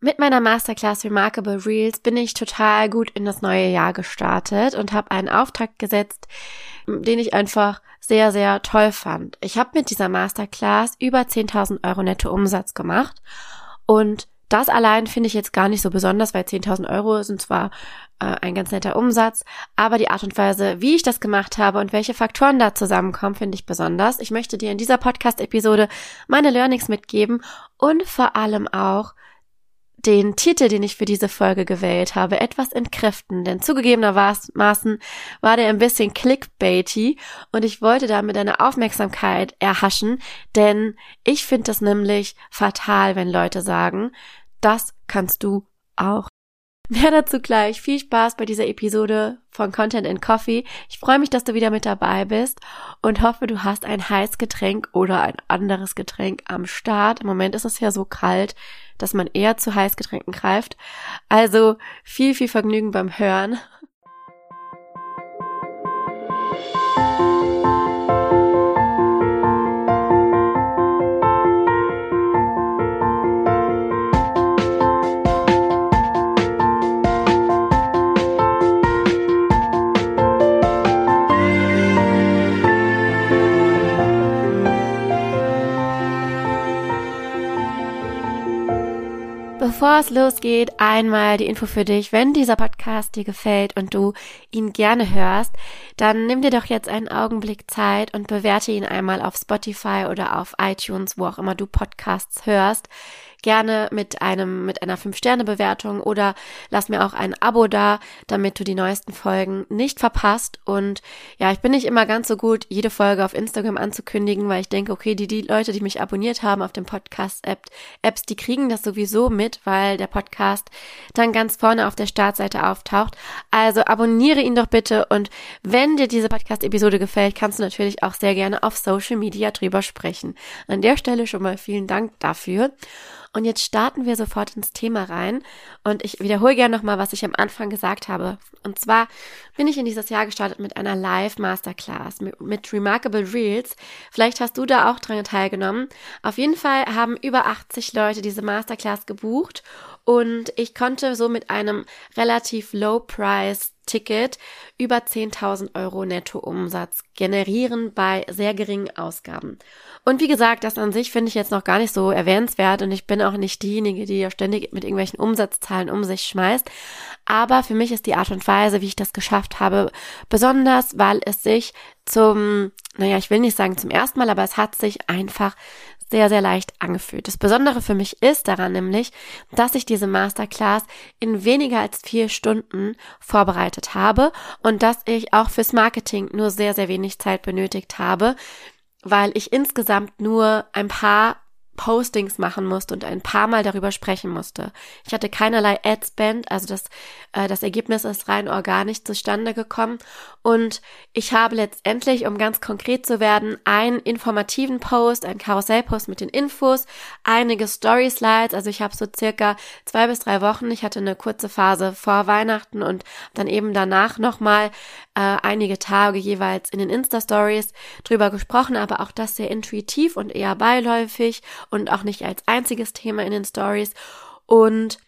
Mit meiner Masterclass Remarkable Reels bin ich total gut in das neue Jahr gestartet und habe einen Auftrag gesetzt, den ich einfach sehr, sehr toll fand. Ich habe mit dieser Masterclass über 10.000 Euro netto Umsatz gemacht und das allein finde ich jetzt gar nicht so besonders, weil 10.000 Euro sind zwar äh, ein ganz netter Umsatz, aber die Art und Weise, wie ich das gemacht habe und welche Faktoren da zusammenkommen, finde ich besonders. Ich möchte dir in dieser Podcast-Episode meine Learnings mitgeben und vor allem auch den Titel, den ich für diese Folge gewählt habe, etwas entkräften, denn zugegebenermaßen war der ein bisschen clickbaity und ich wollte damit eine Aufmerksamkeit erhaschen, denn ich finde das nämlich fatal, wenn Leute sagen, das kannst du auch. Mehr dazu gleich. Viel Spaß bei dieser Episode von Content and Coffee. Ich freue mich, dass du wieder mit dabei bist und hoffe, du hast ein heißes Getränk oder ein anderes Getränk am Start. Im Moment ist es ja so kalt, dass man eher zu Heißgetränken greift. Also viel, viel Vergnügen beim Hören. Bevor es losgeht, einmal die Info für dich. Wenn dieser Podcast dir gefällt und du ihn gerne hörst, dann nimm dir doch jetzt einen Augenblick Zeit und bewerte ihn einmal auf Spotify oder auf iTunes, wo auch immer du Podcasts hörst gerne mit einem, mit einer 5-Sterne-Bewertung oder lass mir auch ein Abo da, damit du die neuesten Folgen nicht verpasst. Und ja, ich bin nicht immer ganz so gut, jede Folge auf Instagram anzukündigen, weil ich denke, okay, die, die Leute, die mich abonniert haben auf dem Podcast-Apps, die kriegen das sowieso mit, weil der Podcast dann ganz vorne auf der Startseite auftaucht. Also abonniere ihn doch bitte und wenn dir diese Podcast-Episode gefällt, kannst du natürlich auch sehr gerne auf Social Media drüber sprechen. An der Stelle schon mal vielen Dank dafür. Und jetzt starten wir sofort ins Thema rein. Und ich wiederhole gerne nochmal, was ich am Anfang gesagt habe. Und zwar bin ich in dieses Jahr gestartet mit einer Live-Masterclass mit, mit Remarkable Reels. Vielleicht hast du da auch dran teilgenommen. Auf jeden Fall haben über 80 Leute diese Masterclass gebucht. Und ich konnte so mit einem relativ low price Ticket über 10.000 Euro Nettoumsatz generieren bei sehr geringen Ausgaben. Und wie gesagt, das an sich finde ich jetzt noch gar nicht so erwähnenswert und ich bin auch nicht diejenige, die ja ständig mit irgendwelchen Umsatzzahlen um sich schmeißt. Aber für mich ist die Art und Weise, wie ich das geschafft habe, besonders, weil es sich zum, naja, ich will nicht sagen zum ersten Mal, aber es hat sich einfach sehr, sehr leicht angefühlt. Das Besondere für mich ist daran nämlich, dass ich diese Masterclass in weniger als vier Stunden vorbereitet habe und dass ich auch fürs Marketing nur sehr, sehr wenig Zeit benötigt habe, weil ich insgesamt nur ein paar Postings machen musste und ein paar Mal darüber sprechen musste. Ich hatte keinerlei Adspend, also das, äh, das Ergebnis ist rein organisch zustande gekommen. Und ich habe letztendlich, um ganz konkret zu werden, einen informativen Post, einen Karussellpost mit den Infos, einige Story Slides, also ich habe so circa zwei bis drei Wochen, ich hatte eine kurze Phase vor Weihnachten und dann eben danach nochmal äh, einige Tage jeweils in den Insta-Stories drüber gesprochen, aber auch das sehr intuitiv und eher beiläufig und auch nicht als einziges Thema in den Stories und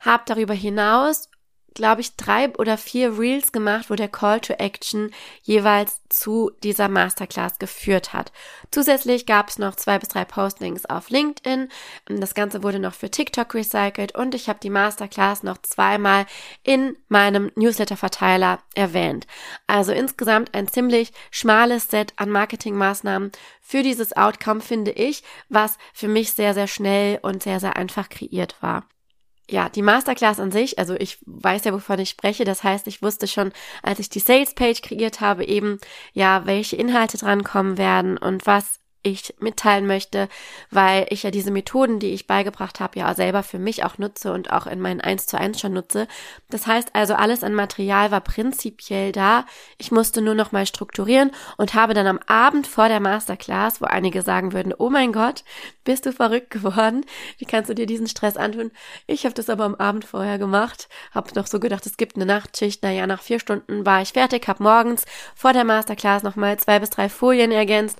habe darüber hinaus glaube ich, drei oder vier Reels gemacht, wo der Call to Action jeweils zu dieser Masterclass geführt hat. Zusätzlich gab es noch zwei bis drei Postings auf LinkedIn. Das Ganze wurde noch für TikTok recycelt und ich habe die Masterclass noch zweimal in meinem Newsletter-Verteiler erwähnt. Also insgesamt ein ziemlich schmales Set an Marketingmaßnahmen für dieses Outcome, finde ich, was für mich sehr, sehr schnell und sehr, sehr einfach kreiert war ja, die Masterclass an sich, also ich weiß ja, wovon ich spreche. Das heißt, ich wusste schon, als ich die Sales Page kreiert habe, eben, ja, welche Inhalte drankommen werden und was ich mitteilen möchte, weil ich ja diese Methoden, die ich beigebracht habe, ja selber für mich auch nutze und auch in meinen 1 zu 1 schon nutze. Das heißt also, alles an Material war prinzipiell da. Ich musste nur noch mal strukturieren und habe dann am Abend vor der Masterclass, wo einige sagen würden, oh mein Gott, bist du verrückt geworden? Wie kannst du dir diesen Stress antun? Ich habe das aber am Abend vorher gemacht, habe noch so gedacht, es gibt eine Nachtschicht. Naja, nach vier Stunden war ich fertig, habe morgens vor der Masterclass noch mal zwei bis drei Folien ergänzt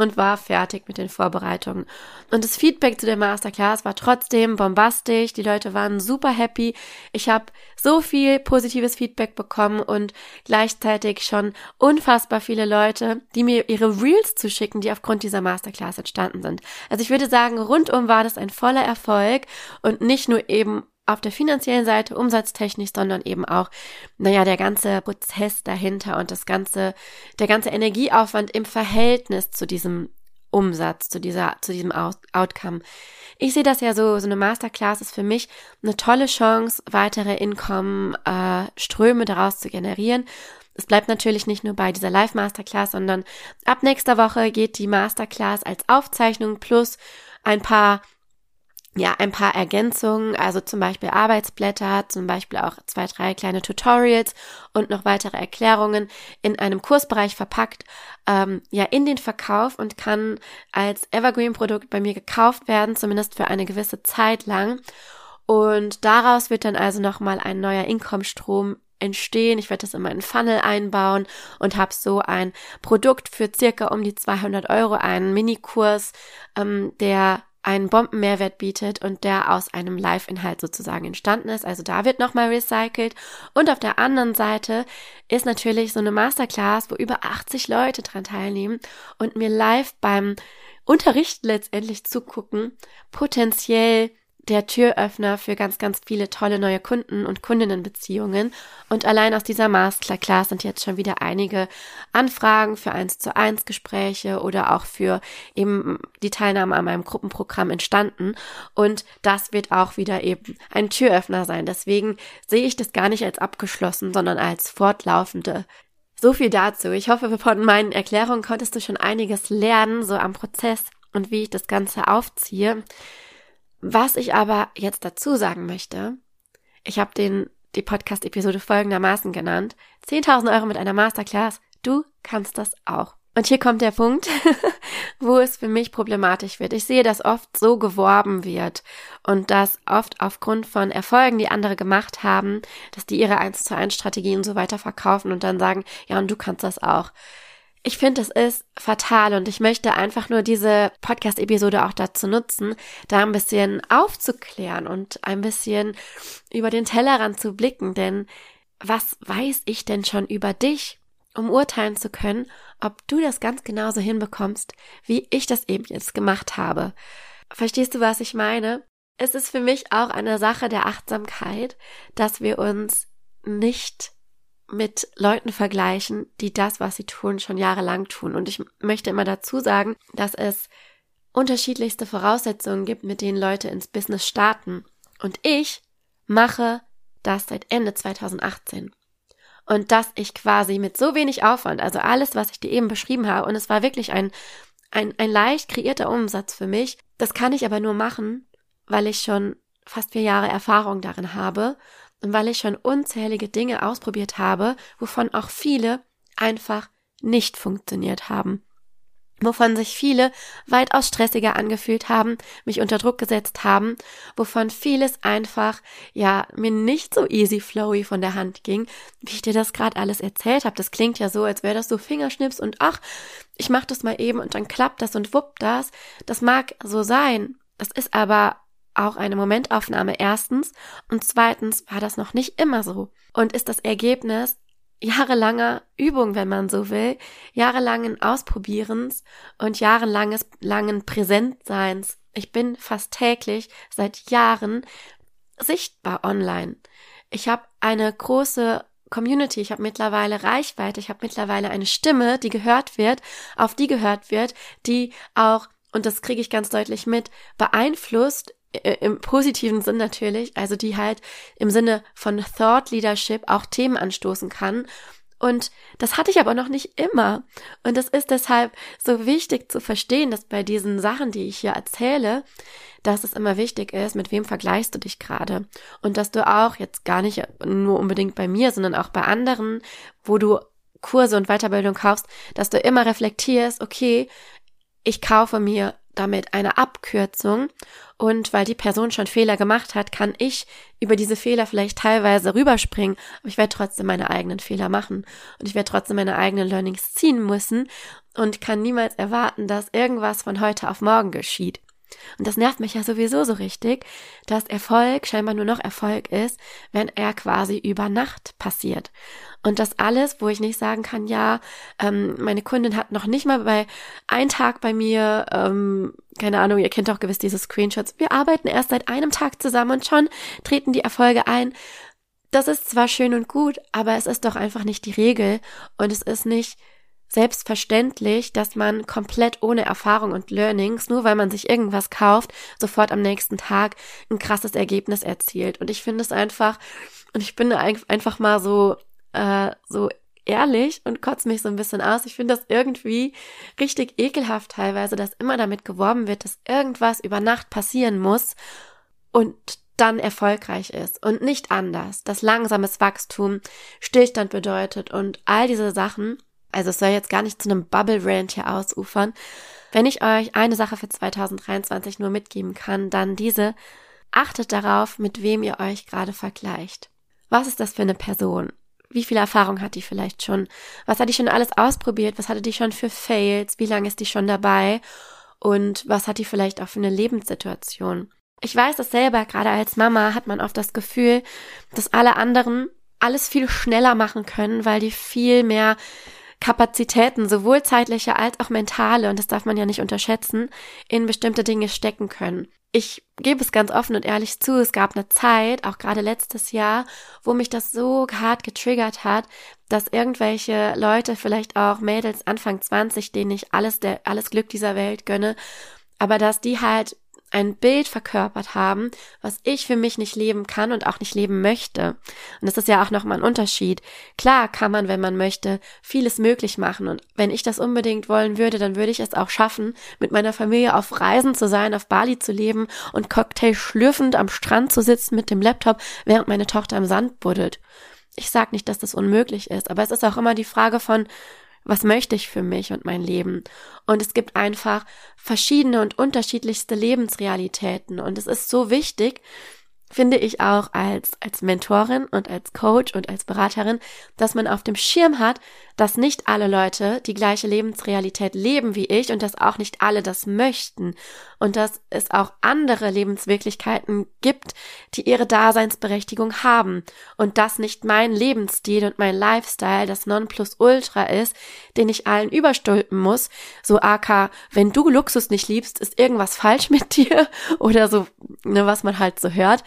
und war fertig mit den Vorbereitungen. Und das Feedback zu der Masterclass war trotzdem bombastisch. Die Leute waren super happy. Ich habe so viel positives Feedback bekommen und gleichzeitig schon unfassbar viele Leute, die mir ihre Reels zuschicken, die aufgrund dieser Masterclass entstanden sind. Also ich würde sagen, rundum war das ein voller Erfolg und nicht nur eben auf der finanziellen Seite, umsatztechnisch, sondern eben auch, naja, der ganze Prozess dahinter und das ganze, der ganze Energieaufwand im Verhältnis zu diesem Umsatz, zu dieser, zu diesem Outcome. Ich sehe das ja so, so eine Masterclass ist für mich eine tolle Chance, weitere Income-Ströme äh, daraus zu generieren. Es bleibt natürlich nicht nur bei dieser Live-Masterclass, sondern ab nächster Woche geht die Masterclass als Aufzeichnung plus ein paar ja, ein paar Ergänzungen, also zum Beispiel Arbeitsblätter, zum Beispiel auch zwei, drei kleine Tutorials und noch weitere Erklärungen in einem Kursbereich verpackt, ähm, ja, in den Verkauf und kann als Evergreen-Produkt bei mir gekauft werden, zumindest für eine gewisse Zeit lang. Und daraus wird dann also nochmal ein neuer Income-Strom entstehen. Ich werde das in meinen Funnel einbauen und habe so ein Produkt für circa um die 200 Euro, einen Minikurs, ähm, der einen Bombenmehrwert bietet und der aus einem Live-Inhalt sozusagen entstanden ist. Also da wird nochmal recycelt. Und auf der anderen Seite ist natürlich so eine Masterclass, wo über 80 Leute dran teilnehmen und mir live beim Unterrichten letztendlich zugucken, potenziell der Türöffner für ganz, ganz viele tolle neue Kunden und Kundinnenbeziehungen. Und allein aus dieser Masterclass sind jetzt schon wieder einige Anfragen für eins zu eins Gespräche oder auch für eben die Teilnahme an meinem Gruppenprogramm entstanden. Und das wird auch wieder eben ein Türöffner sein. Deswegen sehe ich das gar nicht als abgeschlossen, sondern als fortlaufende so viel dazu. Ich hoffe, von meinen Erklärungen konntest du schon einiges lernen, so am Prozess und wie ich das Ganze aufziehe. Was ich aber jetzt dazu sagen möchte, ich habe den die Podcast-Episode folgendermaßen genannt. 10.000 Euro mit einer Masterclass. Du kannst das auch. Und hier kommt der Punkt, wo es für mich problematisch wird. Ich sehe, dass oft so geworben wird und dass oft aufgrund von Erfolgen, die andere gemacht haben, dass die ihre 1 zu 1 Strategien und so weiter verkaufen und dann sagen, ja, und du kannst das auch. Ich finde, es ist fatal und ich möchte einfach nur diese Podcast-Episode auch dazu nutzen, da ein bisschen aufzuklären und ein bisschen über den Tellerrand zu blicken, denn was weiß ich denn schon über dich, um urteilen zu können, ob du das ganz genauso hinbekommst, wie ich das eben jetzt gemacht habe. Verstehst du, was ich meine? Es ist für mich auch eine Sache der Achtsamkeit, dass wir uns nicht mit Leuten vergleichen, die das, was sie tun, schon jahrelang tun. Und ich möchte immer dazu sagen, dass es unterschiedlichste Voraussetzungen gibt, mit denen Leute ins Business starten. Und ich mache das seit Ende 2018. Und dass ich quasi mit so wenig Aufwand, also alles, was ich dir eben beschrieben habe, und es war wirklich ein, ein, ein leicht kreierter Umsatz für mich, das kann ich aber nur machen, weil ich schon fast vier Jahre Erfahrung darin habe und weil ich schon unzählige Dinge ausprobiert habe, wovon auch viele einfach nicht funktioniert haben. Wovon sich viele weitaus stressiger angefühlt haben, mich unter Druck gesetzt haben, wovon vieles einfach, ja, mir nicht so easy flowy von der Hand ging, wie ich dir das gerade alles erzählt habe. Das klingt ja so, als wäre das so Fingerschnips und ach, ich mach das mal eben und dann klappt das und wuppt das. Das mag so sein. Das ist aber auch eine Momentaufnahme erstens und zweitens war das noch nicht immer so und ist das Ergebnis jahrelanger Übung, wenn man so will, jahrelangen Ausprobierens und jahrelanges langen Präsentseins. Ich bin fast täglich seit Jahren sichtbar online. Ich habe eine große Community, ich habe mittlerweile Reichweite, ich habe mittlerweile eine Stimme, die gehört wird, auf die gehört wird, die auch, und das kriege ich ganz deutlich mit, beeinflusst, im positiven Sinn natürlich, also die halt im Sinne von Thought Leadership auch Themen anstoßen kann. Und das hatte ich aber noch nicht immer. Und es ist deshalb so wichtig zu verstehen, dass bei diesen Sachen, die ich hier erzähle, dass es immer wichtig ist, mit wem vergleichst du dich gerade. Und dass du auch jetzt gar nicht nur unbedingt bei mir, sondern auch bei anderen, wo du Kurse und Weiterbildung kaufst, dass du immer reflektierst, okay, ich kaufe mir damit eine Abkürzung. Und weil die Person schon Fehler gemacht hat, kann ich über diese Fehler vielleicht teilweise rüberspringen, aber ich werde trotzdem meine eigenen Fehler machen. Und ich werde trotzdem meine eigenen Learnings ziehen müssen und kann niemals erwarten, dass irgendwas von heute auf morgen geschieht. Und das nervt mich ja sowieso so richtig, dass Erfolg scheinbar nur noch Erfolg ist, wenn er quasi über Nacht passiert. Und das alles, wo ich nicht sagen kann, ja, ähm, meine Kundin hat noch nicht mal bei ein Tag bei mir, ähm, keine Ahnung, ihr kennt auch gewiss diese Screenshots, wir arbeiten erst seit einem Tag zusammen und schon treten die Erfolge ein. Das ist zwar schön und gut, aber es ist doch einfach nicht die Regel und es ist nicht selbstverständlich, dass man komplett ohne Erfahrung und Learnings, nur weil man sich irgendwas kauft, sofort am nächsten Tag ein krasses Ergebnis erzielt. Und ich finde es einfach, und ich bin einfach mal so, äh, so ehrlich und kotze mich so ein bisschen aus. Ich finde das irgendwie richtig ekelhaft teilweise, dass immer damit geworben wird, dass irgendwas über Nacht passieren muss und dann erfolgreich ist und nicht anders, dass langsames Wachstum Stillstand bedeutet und all diese Sachen. Also es soll jetzt gar nicht zu einem Bubble Rant hier ausufern. Wenn ich euch eine Sache für 2023 nur mitgeben kann, dann diese. Achtet darauf, mit wem ihr euch gerade vergleicht. Was ist das für eine Person? Wie viel Erfahrung hat die vielleicht schon? Was hat die schon alles ausprobiert? Was hatte die schon für Fails? Wie lange ist die schon dabei? Und was hat die vielleicht auch für eine Lebenssituation? Ich weiß es selber, gerade als Mama hat man oft das Gefühl, dass alle anderen alles viel schneller machen können, weil die viel mehr Kapazitäten, sowohl zeitliche als auch mentale, und das darf man ja nicht unterschätzen, in bestimmte Dinge stecken können. Ich gebe es ganz offen und ehrlich zu, es gab eine Zeit, auch gerade letztes Jahr, wo mich das so hart getriggert hat, dass irgendwelche Leute, vielleicht auch Mädels Anfang 20, denen ich alles der, alles Glück dieser Welt gönne, aber dass die halt ein Bild verkörpert haben, was ich für mich nicht leben kann und auch nicht leben möchte. Und das ist ja auch nochmal ein Unterschied. Klar kann man, wenn man möchte, vieles möglich machen. Und wenn ich das unbedingt wollen würde, dann würde ich es auch schaffen, mit meiner Familie auf Reisen zu sein, auf Bali zu leben und Cocktail schlürfend am Strand zu sitzen mit dem Laptop, während meine Tochter im Sand buddelt. Ich sag nicht, dass das unmöglich ist, aber es ist auch immer die Frage von, was möchte ich für mich und mein Leben? Und es gibt einfach verschiedene und unterschiedlichste Lebensrealitäten. Und es ist so wichtig, finde ich auch als, als Mentorin und als Coach und als Beraterin, dass man auf dem Schirm hat, dass nicht alle Leute die gleiche Lebensrealität leben wie ich und dass auch nicht alle das möchten und dass es auch andere Lebenswirklichkeiten gibt, die ihre Daseinsberechtigung haben und dass nicht mein Lebensstil und mein Lifestyle das Nonplusultra ist, den ich allen überstülpen muss, so aka, wenn du Luxus nicht liebst, ist irgendwas falsch mit dir oder so, ne, was man halt so hört,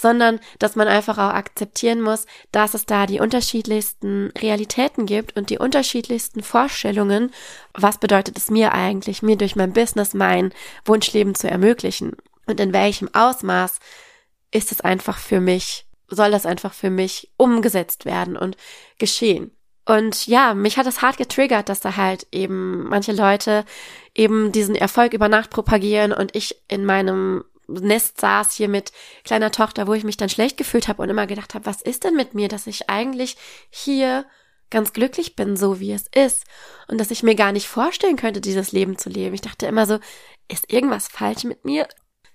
sondern dass man einfach auch akzeptieren muss, dass es da die unterschiedlichsten Realitäten gibt und die unterschiedlichsten Vorstellungen, was bedeutet es mir eigentlich, mir durch mein Business mein Wunschleben zu ermöglichen und in welchem Ausmaß ist es einfach für mich, soll das einfach für mich umgesetzt werden und geschehen. Und ja, mich hat es hart getriggert, dass da halt eben manche Leute eben diesen Erfolg über Nacht propagieren und ich in meinem Nest saß hier mit kleiner Tochter, wo ich mich dann schlecht gefühlt habe und immer gedacht habe, was ist denn mit mir, dass ich eigentlich hier ganz glücklich bin, so wie es ist und dass ich mir gar nicht vorstellen könnte, dieses Leben zu leben. Ich dachte immer so, ist irgendwas falsch mit mir?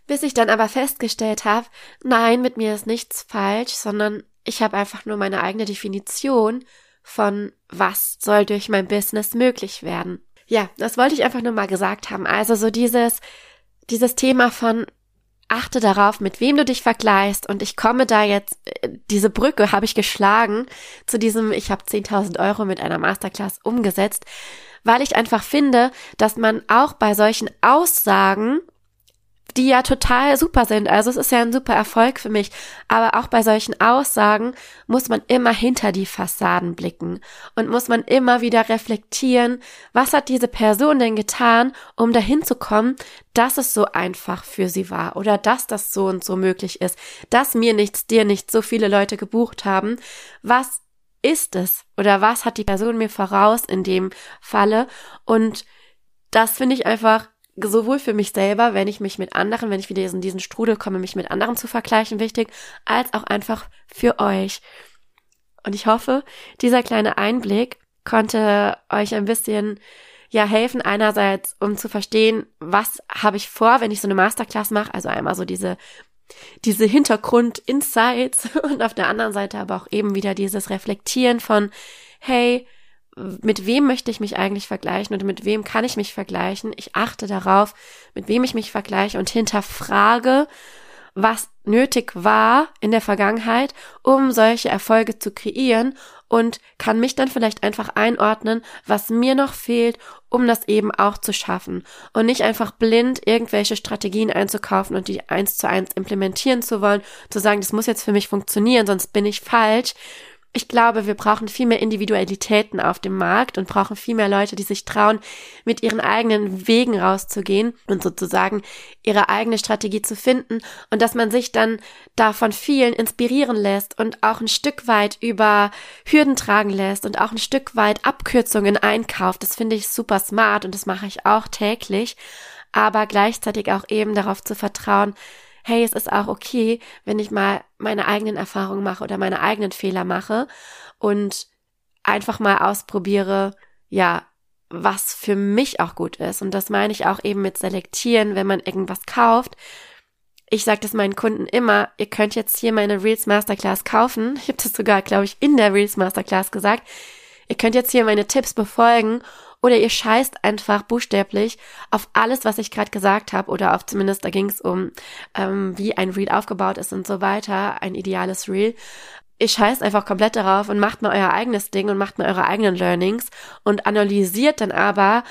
Bis ich dann aber festgestellt habe, nein, mit mir ist nichts falsch, sondern ich habe einfach nur meine eigene Definition von was soll durch mein Business möglich werden. Ja, das wollte ich einfach nur mal gesagt haben. Also so dieses, dieses Thema von achte darauf, mit wem du dich vergleichst. Und ich komme da jetzt, äh, diese Brücke habe ich geschlagen zu diesem, ich habe 10.000 Euro mit einer Masterclass umgesetzt, weil ich einfach finde, dass man auch bei solchen Aussagen die ja total super sind. Also es ist ja ein super Erfolg für mich. Aber auch bei solchen Aussagen muss man immer hinter die Fassaden blicken und muss man immer wieder reflektieren, was hat diese Person denn getan, um dahin zu kommen, dass es so einfach für sie war oder dass das so und so möglich ist, dass mir nichts, dir nichts so viele Leute gebucht haben. Was ist es oder was hat die Person mir voraus in dem Falle? Und das finde ich einfach sowohl für mich selber, wenn ich mich mit anderen, wenn ich wieder in diesen Strudel komme, mich mit anderen zu vergleichen, wichtig, als auch einfach für euch. Und ich hoffe, dieser kleine Einblick konnte euch ein bisschen ja helfen einerseits, um zu verstehen, was habe ich vor, wenn ich so eine Masterclass mache, also einmal so diese diese Hintergrund-Insights und auf der anderen Seite aber auch eben wieder dieses Reflektieren von, hey, mit wem möchte ich mich eigentlich vergleichen und mit wem kann ich mich vergleichen? Ich achte darauf, mit wem ich mich vergleiche und hinterfrage, was nötig war in der Vergangenheit, um solche Erfolge zu kreieren und kann mich dann vielleicht einfach einordnen, was mir noch fehlt, um das eben auch zu schaffen und nicht einfach blind irgendwelche Strategien einzukaufen und die eins zu eins implementieren zu wollen, zu sagen, das muss jetzt für mich funktionieren, sonst bin ich falsch, ich glaube, wir brauchen viel mehr Individualitäten auf dem Markt und brauchen viel mehr Leute, die sich trauen, mit ihren eigenen Wegen rauszugehen und sozusagen ihre eigene Strategie zu finden und dass man sich dann davon vielen inspirieren lässt und auch ein Stück weit über Hürden tragen lässt und auch ein Stück weit Abkürzungen einkauft. Das finde ich super smart und das mache ich auch täglich, aber gleichzeitig auch eben darauf zu vertrauen, hey, es ist auch okay, wenn ich mal meine eigenen Erfahrungen mache oder meine eigenen Fehler mache und einfach mal ausprobiere, ja, was für mich auch gut ist. Und das meine ich auch eben mit selektieren, wenn man irgendwas kauft. Ich sage das meinen Kunden immer, ihr könnt jetzt hier meine Reels Masterclass kaufen. Ich habe das sogar, glaube ich, in der Reels Masterclass gesagt. Ihr könnt jetzt hier meine Tipps befolgen oder ihr scheißt einfach buchstäblich auf alles, was ich gerade gesagt habe, oder auf zumindest, da ging es um, ähm, wie ein Reel aufgebaut ist und so weiter, ein ideales Reel. Ihr scheißt einfach komplett darauf und macht mal euer eigenes Ding und macht mal eure eigenen Learnings und analysiert dann aber,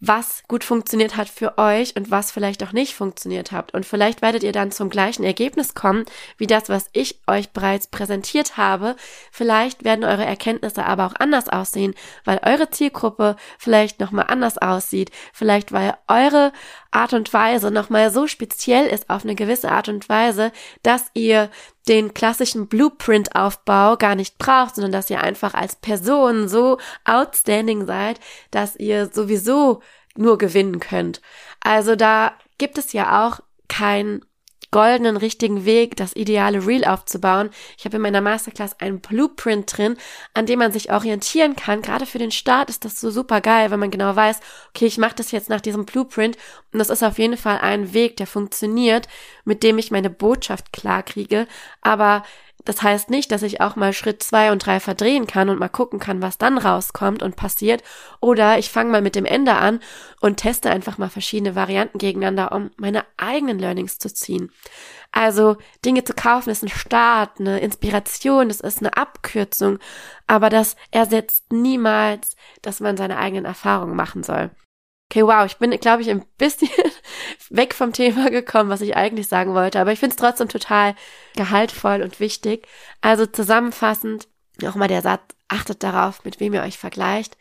was gut funktioniert hat für euch und was vielleicht auch nicht funktioniert hat. Und vielleicht werdet ihr dann zum gleichen Ergebnis kommen, wie das, was ich euch bereits präsentiert habe. Vielleicht werden eure Erkenntnisse aber auch anders aussehen, weil eure Zielgruppe vielleicht nochmal anders aussieht. Vielleicht weil eure Art und Weise nochmal so speziell ist auf eine gewisse Art und Weise, dass ihr den klassischen Blueprint-Aufbau gar nicht braucht, sondern dass ihr einfach als Person so outstanding seid, dass ihr sowieso nur gewinnen könnt. Also da gibt es ja auch kein goldenen richtigen Weg, das ideale Reel aufzubauen. Ich habe in meiner Masterclass einen Blueprint drin, an dem man sich orientieren kann. Gerade für den Start ist das so super geil, wenn man genau weiß, okay, ich mache das jetzt nach diesem Blueprint und das ist auf jeden Fall ein Weg, der funktioniert, mit dem ich meine Botschaft klar kriege. Aber das heißt nicht, dass ich auch mal Schritt zwei und drei verdrehen kann und mal gucken kann, was dann rauskommt und passiert. Oder ich fange mal mit dem Ende an und teste einfach mal verschiedene Varianten gegeneinander, um meine eigenen Learnings zu ziehen. Also Dinge zu kaufen ist ein Start, eine Inspiration, das ist eine Abkürzung, aber das ersetzt niemals, dass man seine eigenen Erfahrungen machen soll. Okay, wow, ich bin, glaube ich, ein bisschen weg vom Thema gekommen, was ich eigentlich sagen wollte, aber ich finde es trotzdem total gehaltvoll und wichtig. Also zusammenfassend, nochmal der Satz, achtet darauf, mit wem ihr euch vergleicht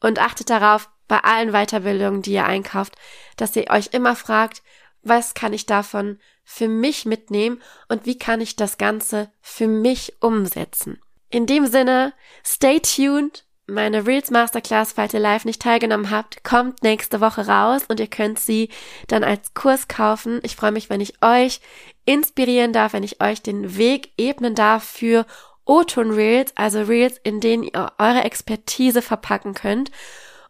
und achtet darauf, bei allen Weiterbildungen, die ihr einkauft, dass ihr euch immer fragt, was kann ich davon für mich mitnehmen und wie kann ich das Ganze für mich umsetzen. In dem Sinne, stay tuned meine Reels Masterclass, falls ihr live nicht teilgenommen habt, kommt nächste Woche raus und ihr könnt sie dann als Kurs kaufen. Ich freue mich, wenn ich euch inspirieren darf, wenn ich euch den Weg ebnen darf für O-Ton Reels, also Reels, in denen ihr eure Expertise verpacken könnt.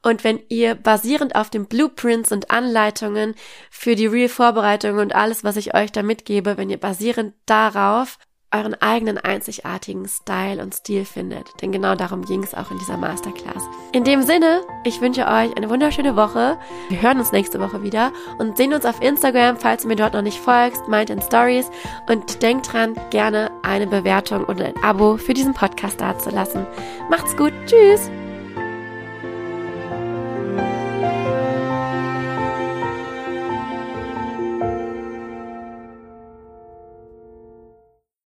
Und wenn ihr basierend auf den Blueprints und Anleitungen für die Reel-Vorbereitung und alles, was ich euch da mitgebe, wenn ihr basierend darauf euren eigenen einzigartigen Style und Stil findet. Denn genau darum ging es auch in dieser Masterclass. In dem Sinne, ich wünsche euch eine wunderschöne Woche. Wir hören uns nächste Woche wieder und sehen uns auf Instagram, falls du mir dort noch nicht folgst, Mind in Stories. Und denkt dran, gerne eine Bewertung oder ein Abo für diesen Podcast dazulassen. Macht's gut. Tschüss.